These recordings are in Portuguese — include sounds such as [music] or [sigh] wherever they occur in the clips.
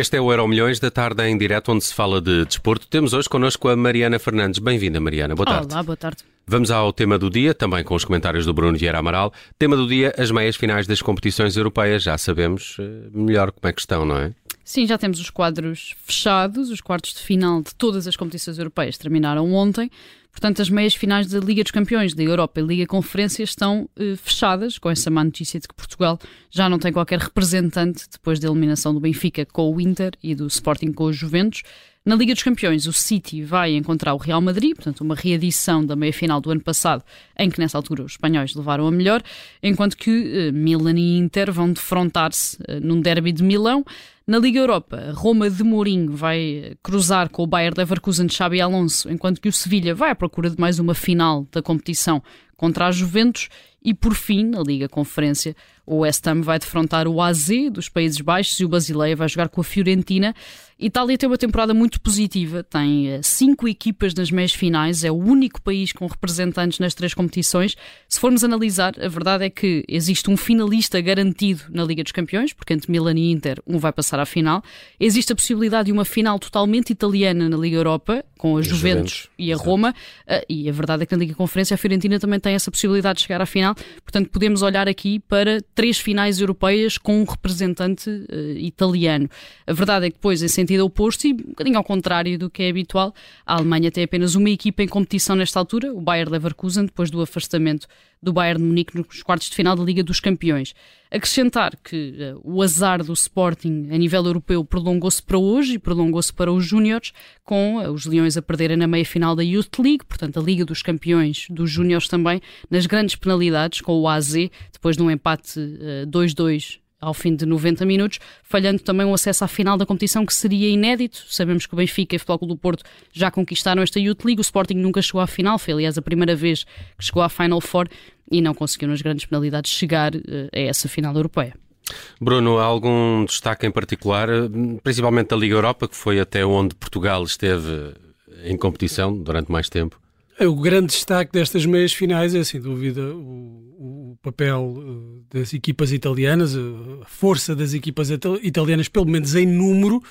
Este é o Euro Milhões da tarde em direto, onde se fala de desporto. Temos hoje connosco a Mariana Fernandes. Bem-vinda, Mariana. Boa tarde. Olá, boa tarde. Vamos ao tema do dia, também com os comentários do Bruno Vieira Amaral. Tema do dia, as meias finais das competições europeias. Já sabemos eh, melhor como é que estão, não é? Sim, já temos os quadros fechados, os quartos de final de todas as competições europeias terminaram ontem. Portanto, as meias finais da Liga dos Campeões, da Europa e Liga Conferência estão eh, fechadas, com essa má notícia de que Portugal já não tem qualquer representante depois da eliminação do Benfica com o Inter e do Sporting com os Juventus. Na Liga dos Campeões, o City vai encontrar o Real Madrid, portanto, uma reedição da meia-final do ano passado, em que nessa altura os espanhóis levaram a melhor, enquanto que eh, Milan e Inter vão defrontar-se eh, num derby de Milão. Na Liga Europa, Roma de Mourinho vai cruzar com o Bayern Leverkusen de Xabi Alonso, enquanto que o Sevilha vai à procura de mais uma final da competição contra a Juventus e por fim, na Liga Conferência, o West Ham vai defrontar o AZ dos Países Baixos e o Basileia vai jogar com a Fiorentina. Itália tem uma temporada muito positiva, tem eh, cinco equipas nas meias finais, é o único país com representantes nas três competições. Se formos analisar, a verdade é que existe um finalista garantido na Liga dos Campeões, porque entre Milan e Inter um vai passar à final. Existe a possibilidade de uma final totalmente italiana na Liga Europa, com a Juventus, Juventus, e a. Roma, eh, e a verdade é que na Liga Conferência a Fiorentina também tem essa possibilidade de chegar à final. Portanto, podemos olhar aqui para três finais europeias com um representante uh, italiano. A verdade é que depois, em sentido oposto e um bocadinho ao contrário do que é habitual, a Alemanha tem apenas uma equipa em competição nesta altura, o Bayer Leverkusen, depois do afastamento do Bayern de Munique nos quartos de final da Liga dos Campeões. Acrescentar que uh, o azar do Sporting a nível europeu prolongou-se para hoje e prolongou-se para os Júniores, com uh, os Leões a perderem na meia-final da Youth League, portanto a Liga dos Campeões dos Júniores também, nas grandes penalidades, com o AZ, depois de um empate 2-2 uh, ao fim de 90 minutos, falhando também o acesso à final da competição, que seria inédito. Sabemos que o Benfica e o Futebol do Porto já conquistaram esta Youth League, o Sporting nunca chegou à final, foi aliás a primeira vez que chegou à Final Four e não conseguiu nas grandes penalidades chegar eh, a essa final europeia. Bruno, há algum destaque em particular, eh, principalmente da Liga Europa, que foi até onde Portugal esteve em competição durante mais tempo? É, o grande destaque destas meias finais é, sem dúvida, o, o papel eh, das equipas italianas, a força das equipas italianas, pelo menos em número,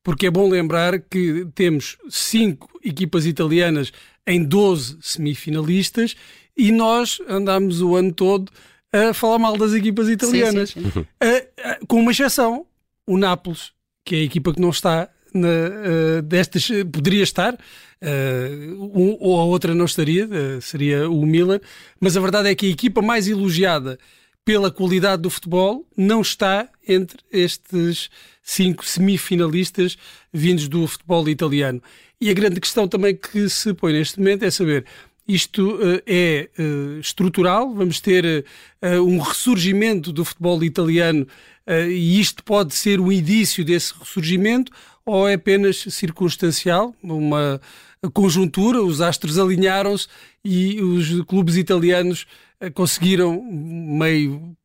porque é bom lembrar que temos cinco equipas italianas em 12 semifinalistas e nós andámos o ano todo a falar mal das equipas italianas, sim, sim, sim. Com uma exceção, o Nápoles, que é a equipa que não está na, uh, destas, poderia estar, Uh, um, ou a outra não estaria, uh, seria o Milan, mas a verdade é que a equipa mais elogiada pela qualidade do futebol não está entre estes cinco semifinalistas vindos do futebol italiano. E a grande questão também que se põe neste momento é saber isto uh, é uh, estrutural, vamos ter uh, um ressurgimento do futebol italiano e isto pode ser o início desse ressurgimento ou é apenas circunstancial, uma conjuntura, os astros alinharam-se e os clubes italianos eh, conseguiram, meio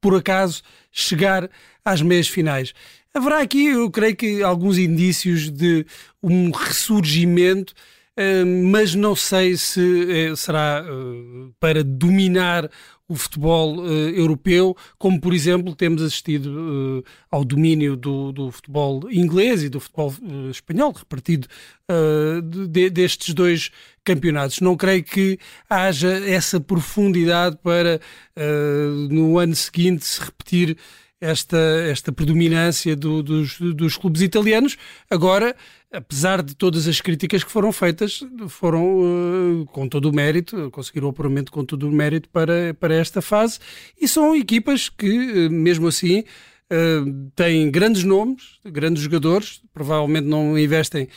por acaso, chegar às meias finais. Haverá aqui, eu creio que, alguns indícios de um ressurgimento, eh, mas não sei se eh, será para dominar o futebol uh, europeu, como por exemplo temos assistido uh, ao domínio do, do, futebol inglês e do futebol uh, espanhol, repartido de, destes dois campeonatos. Não creio que haja essa profundidade para no ano seguinte se repetir esta, esta predominância do, dos, dos clubes italianos. Agora, apesar de todas as críticas que foram feitas, foram uh, com todo o mérito, conseguiram o apuramento com todo o mérito para, para esta fase. E são equipas que, uh, mesmo assim, uh, têm grandes nomes, grandes jogadores, provavelmente não investem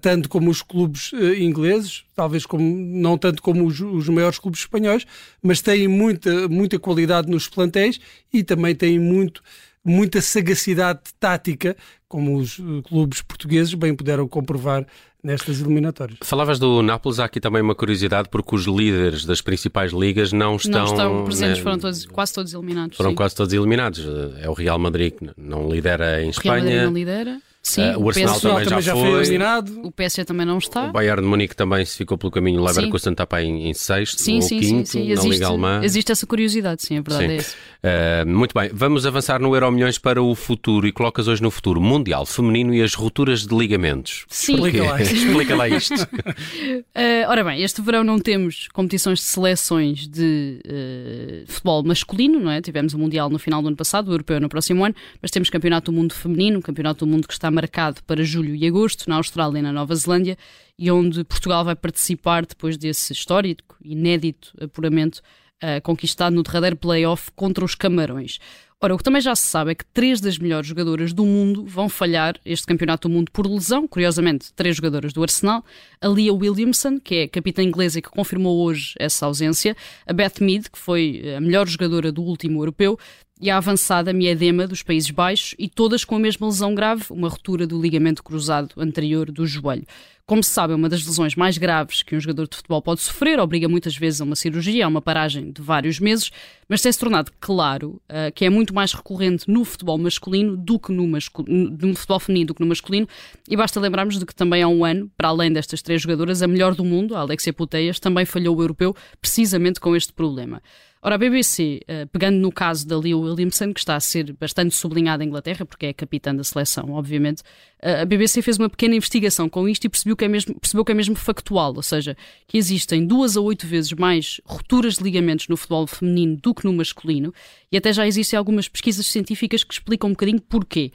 tanto como os clubes ingleses, talvez como, não tanto como os, os maiores clubes espanhóis, mas têm muita, muita qualidade nos plantéis e também têm muito muita sagacidade tática, como os eh, clubes portugueses bem puderam comprovar nestas eliminatórias. Falavas do Nápoles, há aqui também uma curiosidade, porque os líderes das principais ligas não estão... Não estão presentes, né, foram todos, quase todos eliminados. Foram sim. quase todos eliminados. É o Real Madrid que não lidera em o Espanha. Real Madrid não lidera. Sim, uh, o Arsenal PSG também, também já, já foi. eliminado. O PSG também não está. O Bayern de Munique também se ficou pelo caminho. O Leverkusen está para em, em sexto Sim, ou sim, quinto sim, sim. na Existe, Liga Alemã. existe essa curiosidade, sim, a verdade Sim. é isso. Uh, muito bem, vamos avançar no Euro Milhões para o futuro e colocas hoje no futuro Mundial Feminino e as rupturas de ligamentos. Sim. Explica lá. Explica lá isto. Uh, [laughs] ora bem, este verão não temos competições de seleções de uh, futebol masculino, não é? Tivemos o Mundial no final do ano passado, o Europeu no próximo ano, mas temos Campeonato do Mundo Feminino, Campeonato do Mundo que está marcado para julho e agosto, na Austrália e na Nova Zelândia, e onde Portugal vai participar depois desse histórico, inédito apuramento uh, conquistado no derradeiro play-off contra os Camarões. Ora, o que também já se sabe é que três das melhores jogadoras do mundo vão falhar este campeonato do mundo por lesão. Curiosamente, três jogadoras do Arsenal. A Leah Williamson, que é capitã inglesa e que confirmou hoje essa ausência. A Beth Mead, que foi a melhor jogadora do último europeu. E a avançada Miedema dos Países Baixos e todas com a mesma lesão grave, uma ruptura do ligamento cruzado anterior do joelho. Como se sabe, é uma das lesões mais graves que um jogador de futebol pode sofrer, obriga muitas vezes a uma cirurgia, a uma paragem de vários meses, mas tem-se tornado claro uh, que é muito mais recorrente no futebol masculino do que no, masculino, no futebol feminino do que no masculino, e basta lembrarmos de que também há um ano, para além destas três jogadoras, a melhor do mundo, a Alexia Puteias, também falhou o europeu precisamente com este problema. Ora, a BBC, uh, pegando no caso da Leo Williamson, que está a ser bastante sublinhada em Inglaterra, porque é capitã da seleção, obviamente, uh, a BBC fez uma pequena investigação com isto e percebeu que, é mesmo, percebeu que é mesmo factual, ou seja, que existem duas a oito vezes mais rupturas de ligamentos no futebol feminino do que no masculino, e até já existem algumas pesquisas científicas que explicam um bocadinho porquê.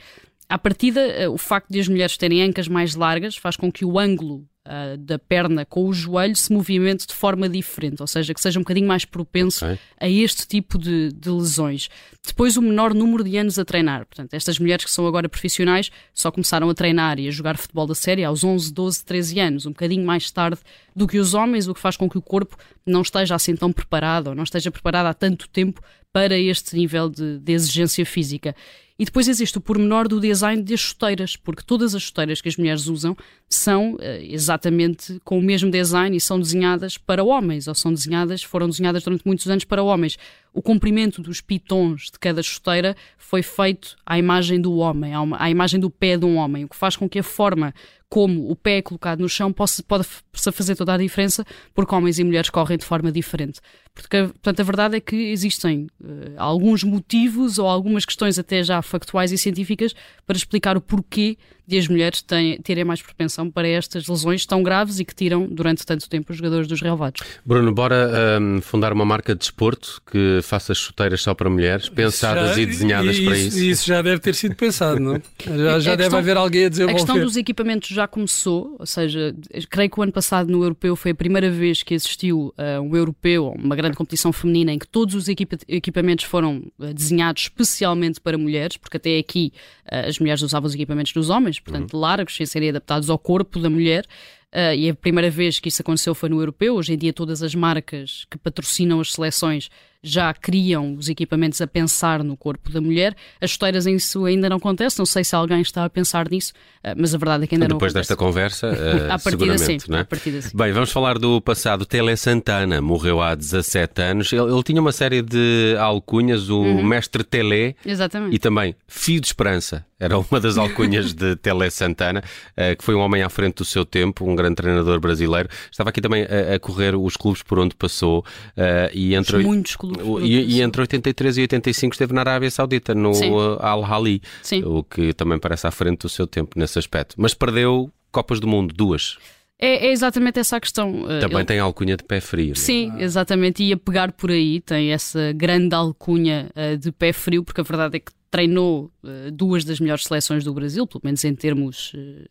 À partida, uh, o facto de as mulheres terem ancas mais largas faz com que o ângulo uh, da perna com o joelho se movimente de forma diferente, ou seja, que seja um bocadinho mais propenso Ok. a este tipo de, de lesões. Depois, o menor número de anos a treinar. Portanto, estas mulheres que são agora profissionais só começaram a treinar e a jogar futebol da série aos 11, 12, 13 anos, um bocadinho mais tarde do que os homens, o que faz com que o corpo não esteja assim tão preparado ou não esteja preparado há tanto tempo para este nível de, de exigência física. E depois existe o pormenor do design das chuteiras, porque todas as chuteiras que as mulheres usam são uh, exatamente com o mesmo design e são desenhadas para homens, ou são desenhadas, foram desenhadas durante muitos anos para homens. O comprimento dos pitons de cada chuteira foi feito à imagem do homem, à, uma, à imagem do pé de um homem, o que faz com que a forma como o pé colocado no chão possa, pode fazer toda a diferença, porque homens e mulheres correm de forma diferente. Porque, portanto, a verdade é que existem uh, alguns motivos ou algumas questões até já factuais e científicas para explicar o porquê de as mulheres têm, terem mais propensão para estas lesões tão graves e que tiram durante tanto tempo os jogadores dos relevados. Bruno, bora um, fundar uma marca de desporto que faça chuteiras só para mulheres, pensadas Já- e desenhadas isso, para isso. Isso já deve ter sido pensado, não? Já, já A deve questão- haver alguém a A desenvolver. questão dos equipamentos já começou, ou seja, creio que o ano passado no Europeu foi a primeira vez que existiu uh, um Europeu, uma grande competição feminina, em que todos os equipa- equipamentos foram uh, desenhados especialmente para mulheres, porque até aqui uh, as mulheres usavam os equipamentos dos homens, portanto largos, sem serem adaptados ao corpo da mulher. Uh, e a primeira vez que isso aconteceu foi no Europeu. Hoje em dia, todas as marcas que patrocinam as seleções já criam os equipamentos a pensar no corpo da mulher. As chuteiras em isso ainda não acontece. Não sei se alguém está a pensar nisso, uh, mas a verdade é que ainda Depois não desta acontece. conversa, uh, [laughs] À partida, seguramente, não? À partida, sim. Bem, vamos falar do passado. Tele Santana morreu há 17 anos. Ele, ele tinha uma série de alcunhas, o Uhum. Mestre Tele Exatamente. e também Fio de Esperança. Era uma das alcunhas de [laughs] Tele Santana, eh, que foi um homem à frente do seu tempo, um grande treinador brasileiro. Estava aqui também a, a correr os clubes por onde passou eh, e entre Muitos clubes. O- E, e entre 83 e 85 esteve na Arábia Saudita, no uh, Al-Hali, Sim. o que também parece à frente do seu tempo nesse aspecto. Mas perdeu Copas do Mundo, duas. É, é exatamente essa a questão. Uh, Também ele- tem alcunha de pé frio. não é? Sim, exatamente. Ia pegar por aí, tem essa grande alcunha uh, de pé frio, porque a verdade é que treinou uh, duas das melhores seleções do Brasil, pelo menos em termos uh,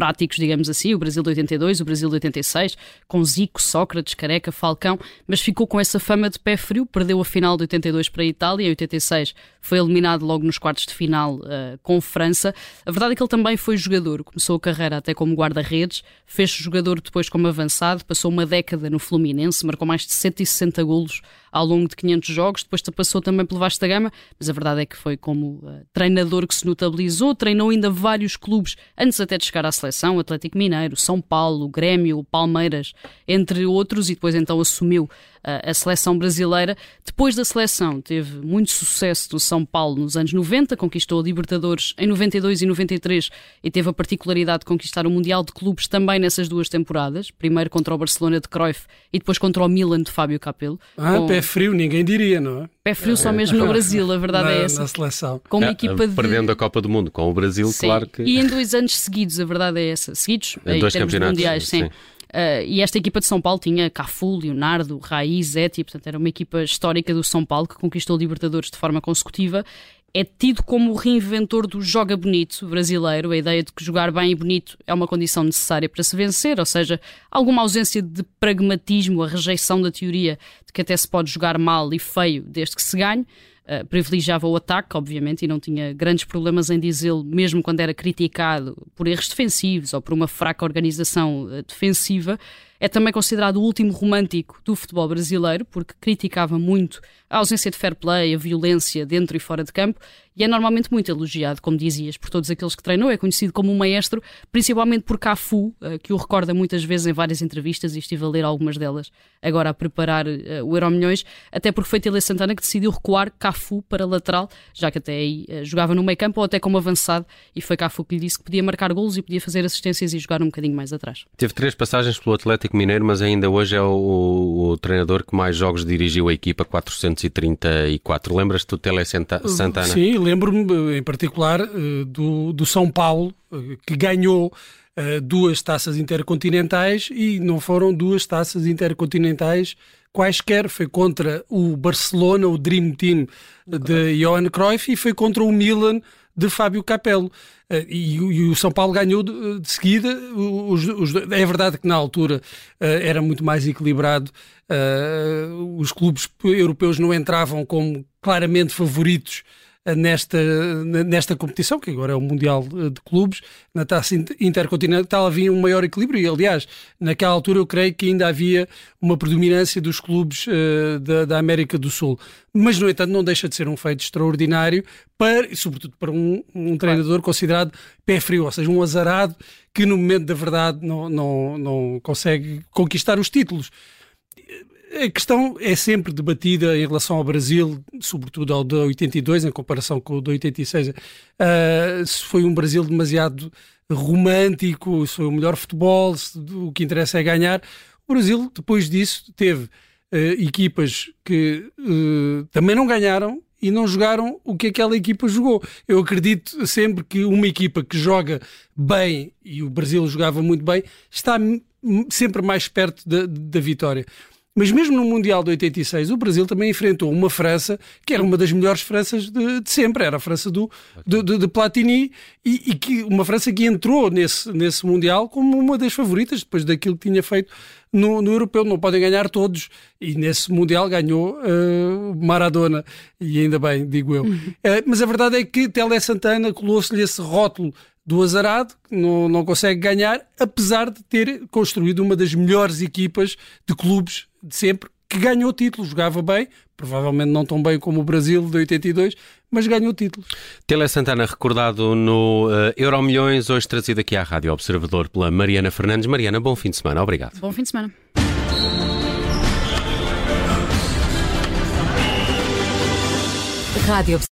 práticos, digamos assim, o Brasil de 82, o Brasil de 86, com Zico, Sócrates, Careca, Falcão, mas ficou com essa fama de pé frio, perdeu a final de 82 para a Itália, em 86 foi eliminado logo nos quartos de final uh, com França. A verdade é que ele também foi jogador, começou a carreira até como guarda-redes, fez-se jogador depois como avançado, passou uma década no Fluminense, marcou mais de 160 golos ao longo de 500 jogos, depois passou também pelo Vasco da Gama, mas a verdade é que foi como uh, treinador que se notabilizou, treinou ainda vários clubes antes até de chegar à seleção, Atlético Mineiro, São Paulo, Grêmio, Palmeiras, entre outros, e depois então assumiu a seleção brasileira. Depois da seleção, teve muito sucesso no São Paulo nos anos 90, conquistou a Libertadores em 92 e 93 e teve a particularidade de conquistar o Mundial de Clubes também nessas duas temporadas, primeiro contra o Barcelona de Cruyff e depois contra o Milan de Fábio Capello. Ah, com... pé frio, ninguém diria, não é? Pé frio só mesmo no Brasil, a verdade na, é essa. Na seleção. Com uma é, equipa de... Perdendo a Copa do Mundo com o Brasil, sim. claro que... E em dois anos seguidos, a verdade é essa. Seguidos, em, em dois termos campeonatos, mundiais, sim. sim. Uh, e esta equipa de São Paulo tinha Cafu, Leonardo, Raiz, Zeti, portanto era uma equipa histórica do São Paulo que conquistou Libertadores de forma consecutiva. É tido como o reinventor do joga bonito brasileiro, a ideia de que jogar bem e bonito é uma condição necessária para se vencer, ou seja, alguma ausência de pragmatismo, a rejeição da teoria de que até se pode jogar mal e feio desde que se ganhe. Uh, privilegiava o ataque, obviamente, e não tinha grandes problemas em dizê-lo, mesmo quando era criticado por erros defensivos ou por uma fraca organização uh, defensiva. É também considerado o último romântico do futebol brasileiro, porque criticava muito a ausência de fair play, a violência dentro e fora de campo, e é normalmente muito elogiado, como dizias, por todos aqueles que treinou. É conhecido como um maestro, principalmente por Cafu, eh, que o recorda muitas vezes em várias entrevistas, e estive a ler algumas delas agora a preparar uh, o Euro Milhões, até porque foi Tele Santana que decidiu recuar Cafu para lateral, já que até aí uh, jogava no meio campo ou até como avançado, e foi Cafu que lhe disse que podia marcar golos e podia fazer assistências e jogar um bocadinho mais atrás. Teve três passagens pelo Atlético Mineiro, mas ainda hoje é o, o treinador que mais jogos dirigiu a equipa, 434. Lembras-te do Tele Santana? Sim, lembro-me em particular eh, do, do São Paulo, eh, que ganhou eh, duas taças intercontinentais e não foram duas taças intercontinentais quaisquer. Foi contra o Barcelona, o Dream Team de Johan Cruyff, e foi contra o Milan de Fábio Capello. E, e, o São Paulo ganhou de, de seguida. Os, os, é verdade que na altura era muito mais equilibrado. os clubes europeus não entravam como claramente favoritos nesta, nesta competição, que agora é o Mundial de Clubes, na taça intercontinental havia um maior equilíbrio. E, aliás, naquela altura eu creio que ainda havia uma predominância dos clubes uh, da, da, América do Sul. Mas, no entanto, não deixa de ser um feito extraordinário, para, sobretudo para um, um treinador considerado pé frio, ou seja, um azarado que no momento da verdade não, não, não consegue conquistar os títulos a questão é sempre debatida em relação ao Brasil, sobretudo ao de 82, em comparação com o de 86. Uh, se foi um Brasil demasiado romântico, se foi o melhor futebol, se, o que interessa é ganhar. O Brasil, depois disso, teve uh, equipas que uh, também não ganharam e não jogaram o que aquela equipa jogou. Eu acredito sempre que uma equipa que joga bem, e o Brasil jogava muito bem, está sempre mais perto da, da vitória. Mas mesmo no Mundial de 86, o Brasil também enfrentou uma França que era uma das melhores Franças de, de sempre, era a França do, de, de, de Platini, e, e, que uma França que entrou nesse, nesse Mundial como uma das favoritas, depois daquilo que tinha feito no, no Europeu. Não podem ganhar todos, e nesse Mundial ganhou uh, Maradona, e ainda bem, digo eu. Uhum. Uh, mas a verdade é que Tele Santana colou-se-lhe esse rótulo do azarado, não, não consegue ganhar, apesar de ter construído uma das melhores equipas de clubes de sempre, que ganhou títulos, jogava bem, provavelmente não tão bem como o Brasil de 82, mas ganhou títulos. Tele Santana recordado no uh, Euro Milhões, hoje trazido aqui à Rádio Observador pela Mariana Fernandes. Mariana, bom fim de semana, obrigado. Bom fim de semana. Rádio